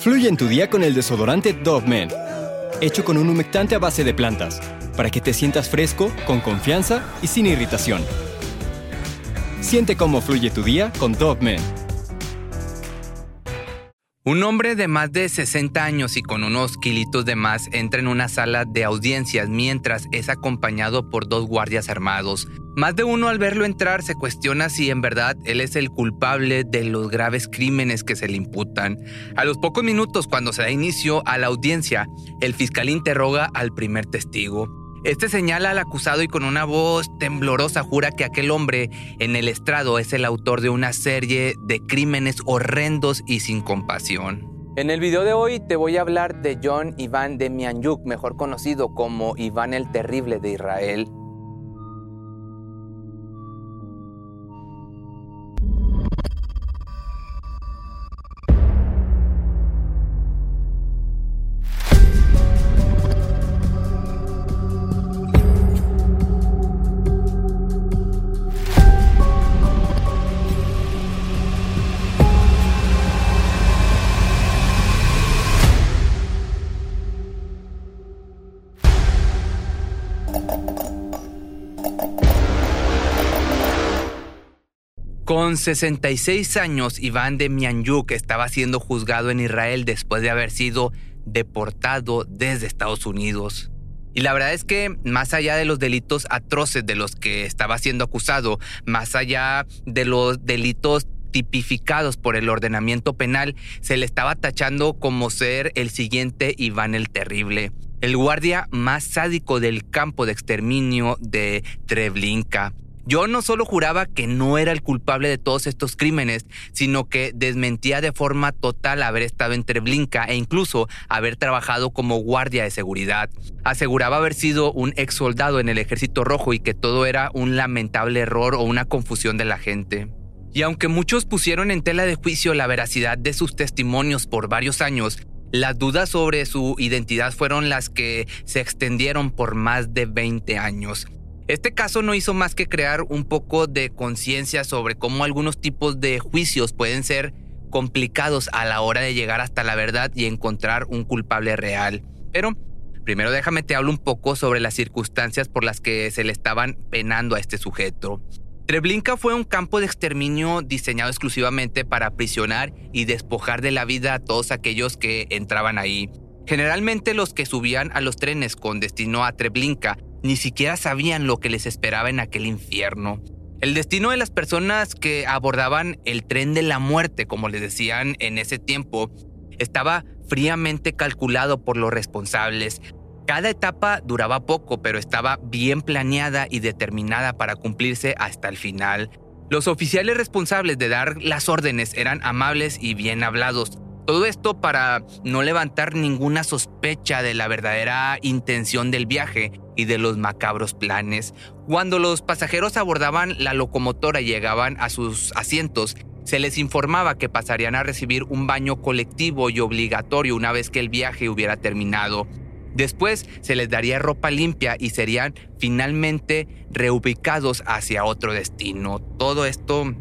Fluye en tu día con el desodorante Dove Men, hecho con un humectante a base de plantas, para que te sientas fresco, con confianza y sin irritación. Siente cómo fluye tu día con Dove Men. Un hombre de más de 60 años y con unos kilitos de más entra en una sala de audiencias mientras es acompañado por dos guardias armados. Más de uno al verlo entrar se cuestiona si en verdad él es el culpable de los graves crímenes que se le imputan. A los pocos minutos cuando se da inicio a la audiencia, el fiscal interroga al primer testigo. Este señala al acusado y con una voz temblorosa jura que aquel hombre en el estrado es el autor de una serie de crímenes horrendos y sin compasión. En el video de hoy te voy a hablar de John Iván de Mianyuk, mejor conocido como Iván el Terrible de Israel. Con 66 años, Iván de Mianyuk estaba siendo juzgado en Israel después de haber sido deportado desde Estados Unidos. Y la verdad es que más allá de los delitos atroces de los que estaba siendo acusado, más allá de los delitos tipificados por el ordenamiento penal, se le estaba tachando como ser el siguiente Iván el Terrible, el guardia más sádico del campo de exterminio de Treblinka. Yo no solo juraba que no era el culpable de todos estos crímenes, sino que desmentía de forma total haber estado en Treblinka e incluso haber trabajado como guardia de seguridad. Aseguraba haber sido un ex soldado en el Ejército Rojo y que todo era un lamentable error o una confusión de la gente. Y aunque muchos pusieron en tela de juicio la veracidad de sus testimonios por varios años, las dudas sobre su identidad fueron las que se extendieron por más de 20 años. Este caso no hizo más que crear un poco de conciencia sobre cómo algunos tipos de juicios pueden ser complicados a la hora de llegar hasta la verdad y encontrar un culpable real. Pero primero déjame te hablo un poco sobre las circunstancias por las que se le estaban penando a este sujeto. Treblinka fue un campo de exterminio diseñado exclusivamente para aprisionar y despojar de la vida a todos aquellos que entraban ahí. Generalmente los que subían a los trenes con destino a Treblinka ni siquiera sabían lo que les esperaba en aquel infierno. El destino de las personas que abordaban el tren de la muerte, como les decían en ese tiempo, estaba fríamente calculado por los responsables. Cada etapa duraba poco, pero estaba bien planeada y determinada para cumplirse hasta el final. Los oficiales responsables de dar las órdenes eran amables y bien hablados, todo esto para no levantar ninguna sospecha de la verdadera intención del viaje y de los macabros planes. Cuando los pasajeros abordaban la locomotora y llegaban a sus asientos, se les informaba que pasarían a recibir un baño colectivo y obligatorio una vez que el viaje hubiera terminado. Después se les daría ropa limpia y serían finalmente reubicados hacia otro destino. Todo esto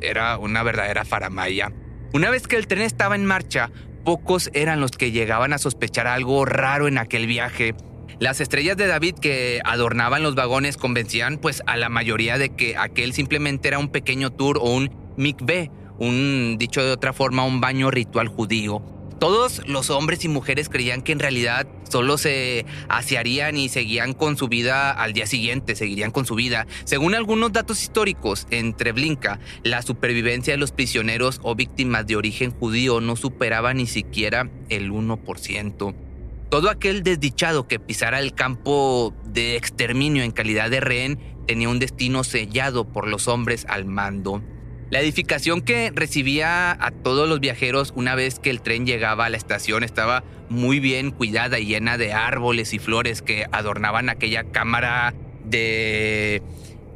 era una verdadera faramaya. Una vez que el tren estaba en marcha, pocos eran los que llegaban a sospechar algo raro en aquel viaje. Las estrellas de David que adornaban los vagones convencían pues a la mayoría de que aquel simplemente era un pequeño tour o un mikveh, un dicho de otra forma un baño ritual judío. Todos los hombres y mujeres creían que en realidad solo se asearían y seguían con su vida al día siguiente, seguirían con su vida. Según algunos datos históricos, en Treblinka, la supervivencia de los prisioneros o víctimas de origen judío no superaba ni siquiera el 1%. Todo aquel desdichado que pisara el campo de exterminio en calidad de rehén tenía un destino sellado por los hombres al mando. La edificación que recibía a todos los viajeros una vez que el tren llegaba a la estación estaba muy bien cuidada y llena de árboles y flores que adornaban aquella cámara de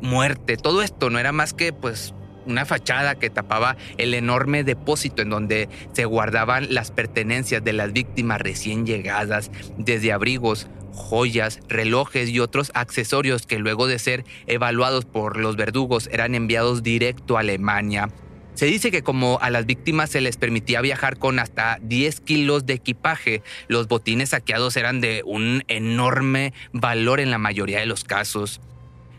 muerte. Todo esto no era más que pues una fachada que tapaba el enorme depósito en donde se guardaban las pertenencias de las víctimas recién llegadas, desde abrigos, joyas, relojes y otros accesorios que luego de ser evaluados por los verdugos eran enviados directo a Alemania. Se dice que como a las víctimas se les permitía viajar con hasta 10 kilos de equipaje, los botines saqueados eran de un enorme valor en la mayoría de los casos.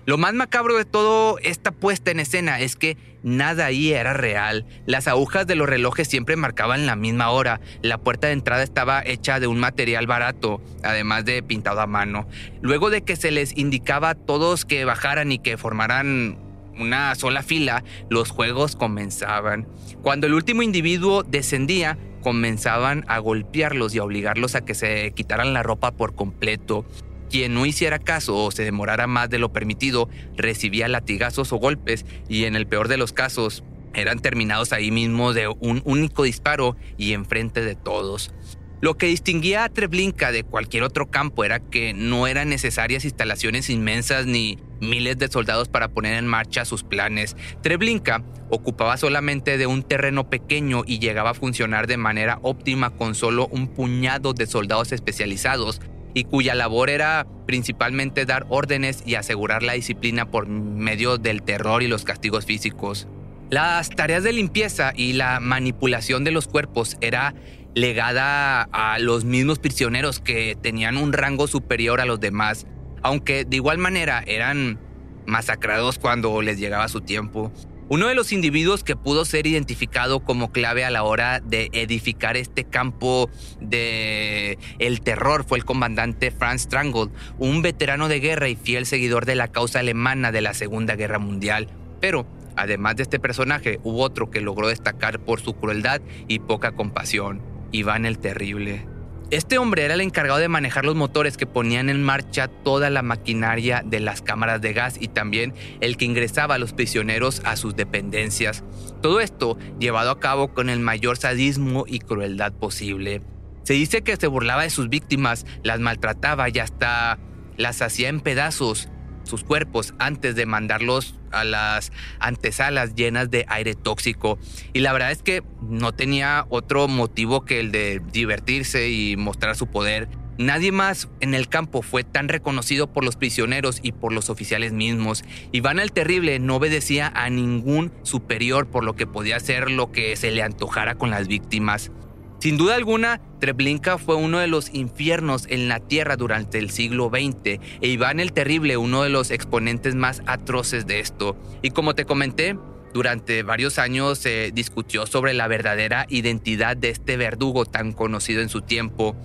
Lo más macabro de todo esta puesta en escena es que nada ahí era real. Las agujas de los relojes siempre marcaban la misma hora. La puerta de entrada estaba hecha de un material barato, además de pintado a mano. Luego de que se les indicaba a todos que bajaran y que formaran una sola fila, los juegos comenzaban. Cuando el último individuo descendía, comenzaban a golpearlos y a obligarlos a que se quitaran la ropa por completo. Quien no hiciera caso o se demorara más de lo permitido recibía latigazos o golpes y en el peor de los casos eran terminados ahí mismo de un único disparo y enfrente de todos. Lo que distinguía a Treblinka de cualquier otro campo era que no eran necesarias instalaciones inmensas ni miles de soldados para poner en marcha sus planes. Treblinka ocupaba solamente de un terreno pequeño y llegaba a funcionar de manera óptima con solo un puñado de soldados especializados y cuya labor era principalmente dar órdenes y asegurar la disciplina por medio del terror y los castigos físicos. Las tareas de limpieza y la manipulación de los cuerpos era legada a los mismos prisioneros que tenían un rango superior a los demás, aunque de igual manera eran masacrados cuando les llegaba su tiempo. Uno de los individuos que pudo ser identificado como clave a la hora de edificar este campo de el terror fue el comandante Franz Strangle, un veterano de guerra y fiel seguidor de la causa alemana de la Segunda Guerra Mundial. Pero, además de este personaje, hubo otro que logró destacar por su crueldad y poca compasión, Iván el Terrible. Este hombre era el encargado de manejar los motores que ponían en marcha toda la maquinaria de las cámaras de gas y también el que ingresaba a los prisioneros a sus dependencias. Todo esto llevado a cabo con el mayor sadismo y crueldad posible. Se dice que se burlaba de sus víctimas, las maltrataba y hasta las hacía en pedazos sus cuerpos antes de mandarlos a las antesalas llenas de aire tóxico. Y la verdad es que no tenía otro motivo que el de divertirse y mostrar su poder. Nadie más en el campo fue tan reconocido por los prisioneros y por los oficiales mismos. Iván el Terrible no obedecía a ningún superior por lo que podía hacer lo que se le antojara con las víctimas. Sin duda alguna, Treblinka fue uno de los infiernos en la tierra durante el siglo XX e Iván el Terrible uno de los exponentes más atroces de esto. Y como te comenté, durante varios años se discutió sobre la verdadera identidad de este verdugo tan conocido en su tiempo,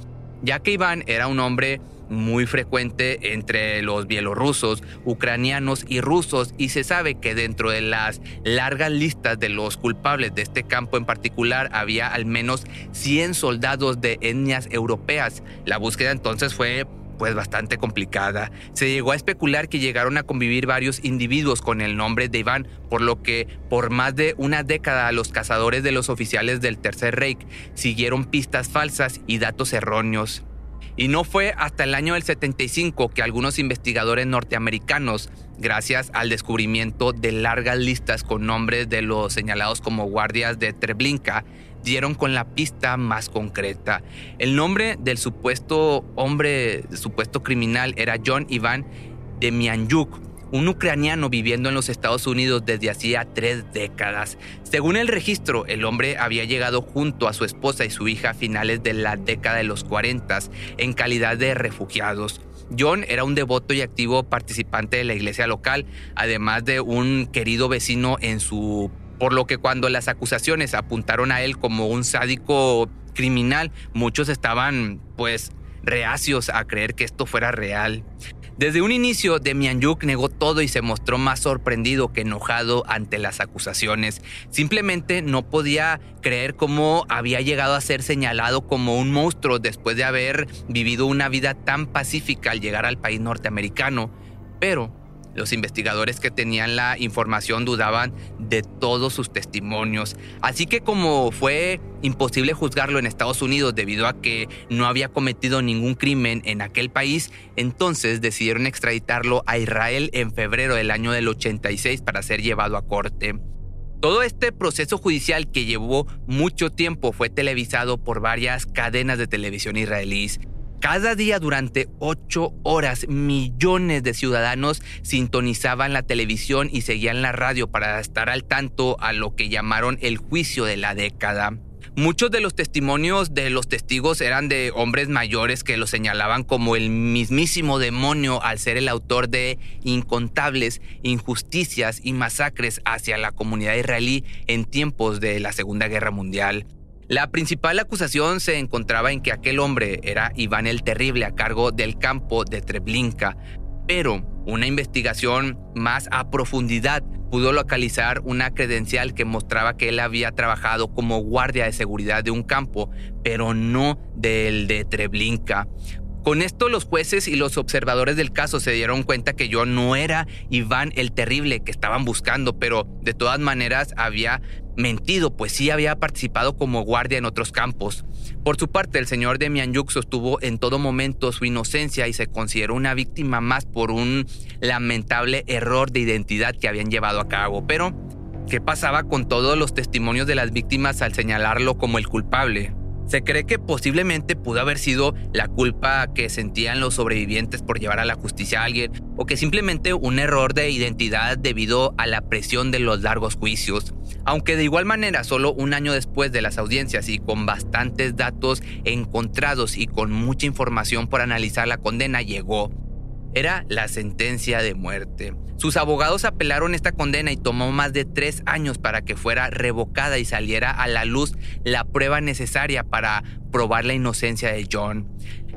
ya que Iván era un hombre muy frecuente entre los bielorrusos, ucranianos y rusos y se sabe que dentro de las largas listas de los culpables de este campo en particular había al menos 100 soldados de etnias europeas. La búsqueda entonces fue pues bastante complicada. Se llegó a especular que llegaron a convivir varios individuos con el nombre de Iván, por lo que por más de una década los cazadores de los oficiales del Tercer Reich siguieron pistas falsas y datos erróneos. Y no fue hasta el año del 75 que algunos investigadores norteamericanos, gracias al descubrimiento de largas listas con nombres de los señalados como guardias de Treblinka, dieron con la pista más concreta. El nombre del supuesto hombre, supuesto criminal era John Ivan Demianyuk, un ucraniano viviendo en los Estados Unidos desde hacía tres décadas. Según el registro, el hombre había llegado junto a su esposa y su hija a finales de la década de los 40 en calidad de refugiados. John era un devoto y activo participante de la iglesia local, además de un querido vecino en su... por lo que cuando las acusaciones apuntaron a él como un sádico criminal, muchos estaban pues reacios a creer que esto fuera real. Desde un inicio, Demianyuk negó todo y se mostró más sorprendido que enojado ante las acusaciones. Simplemente no podía creer cómo había llegado a ser señalado como un monstruo después de haber vivido una vida tan pacífica al llegar al país norteamericano. Pero los investigadores que tenían la información dudaban de todos sus testimonios, así que como fue imposible juzgarlo en Estados Unidos debido a que no había cometido ningún crimen en aquel país, entonces decidieron extraditarlo a Israel en febrero del año del 86 para ser llevado a corte. Todo este proceso judicial que llevó mucho tiempo fue televisado por varias cadenas de televisión israelíes Cada día durante ocho horas millones de ciudadanos sintonizaban la televisión y seguían la radio para estar al tanto a lo que llamaron el juicio de la década. Muchos de los testimonios de los testigos eran de hombres mayores que lo señalaban como el mismísimo demonio al ser el autor de incontables injusticias y masacres hacia la comunidad israelí en tiempos de la Segunda Guerra Mundial. La principal acusación se encontraba en que aquel hombre era Iván el Terrible a cargo del campo de Treblinka, pero una investigación más a profundidad pudo localizar una credencial que mostraba que él había trabajado como guardia de seguridad de un campo, pero no del de Treblinka. Con esto los jueces y los observadores del caso se dieron cuenta que yo no era Iván el Terrible que estaban buscando, pero de todas maneras había mentido, pues sí había participado como guardia en otros campos. Por su parte, el señor de Mianyuk sostuvo en todo momento su inocencia y se consideró una víctima más por un lamentable error de identidad que habían llevado a cabo. Pero, ¿qué pasaba con todos los testimonios de las víctimas al señalarlo como el culpable? Se cree que posiblemente pudo haber sido la culpa que sentían los sobrevivientes por llevar a la justicia a alguien o que simplemente un error de identidad debido a la presión de los largos juicios. Aunque de igual manera, solo un año después de las audiencias y con bastantes datos encontrados y con mucha información por analizar la condena llegó, era la sentencia de muerte. Sus abogados apelaron esta condena y tomó más de tres años para que fuera revocada y saliera a la luz la prueba necesaria para probar la inocencia de John.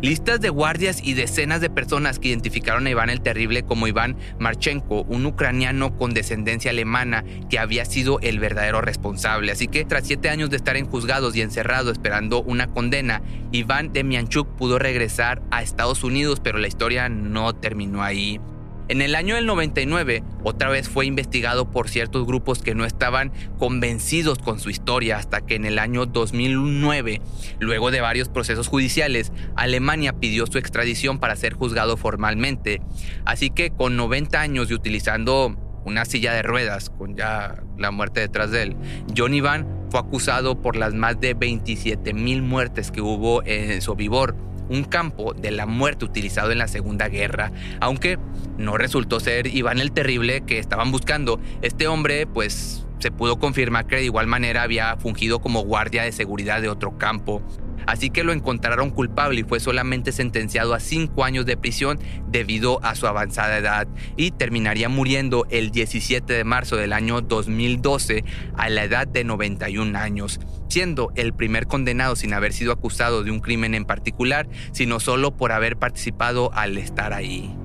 Listas de guardias y decenas de personas que identificaron a Iván el Terrible como Iván Marchenko, un ucraniano con descendencia alemana que había sido el verdadero responsable. Así que tras siete años de estar en juzgados y encerrado esperando una condena, Iván Demianchuk pudo regresar a Estados Unidos, pero la historia no terminó ahí. En el año del 99, otra vez fue investigado por ciertos grupos que no estaban convencidos con su historia hasta que en el año 2009, luego de varios procesos judiciales, Alemania pidió su extradición para ser juzgado formalmente. Así que con 90 años y utilizando una silla de ruedas, con ya la muerte detrás de él, John Iván fue acusado por las más de 27 mil muertes que hubo en Sobibor un campo de la muerte utilizado en la Segunda Guerra, aunque no resultó ser Iván el Terrible que estaban buscando. Este hombre, pues, se pudo confirmar que de igual manera había fungido como guardia de seguridad de otro campo así que lo encontraron culpable y fue solamente sentenciado a cinco años de prisión debido a su avanzada edad y terminaría muriendo el 17 de marzo del año 2012 a la edad de 91 años, siendo el primer condenado sin haber sido acusado de un crimen en particular, sino solo por haber participado al estar ahí.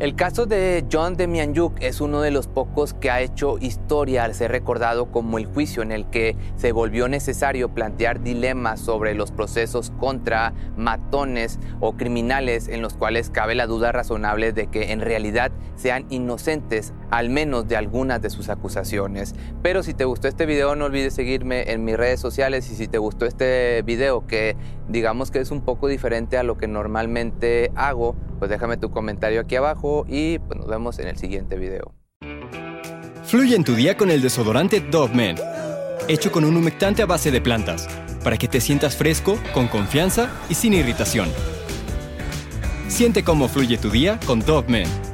El caso de John Demianyuk es uno de los pocos que ha hecho historia al ser recordado como el juicio en el que se volvió necesario plantear dilemas sobre los procesos contra matones o criminales en los cuales cabe la duda razonable de que en realidad sean inocentes al menos de algunas de sus acusaciones. Pero si te gustó este video no olvides seguirme en mis redes sociales y si te gustó este video que digamos que es un poco diferente a lo que normalmente hago, pues déjame tu comentario aquí abajo y pues nos vemos en el siguiente video. Fluye en tu día con el desodorante Dove Men, hecho con un humectante a base de plantas, para que te sientas fresco, con confianza y sin irritación. Siente cómo fluye tu día con Dove Men.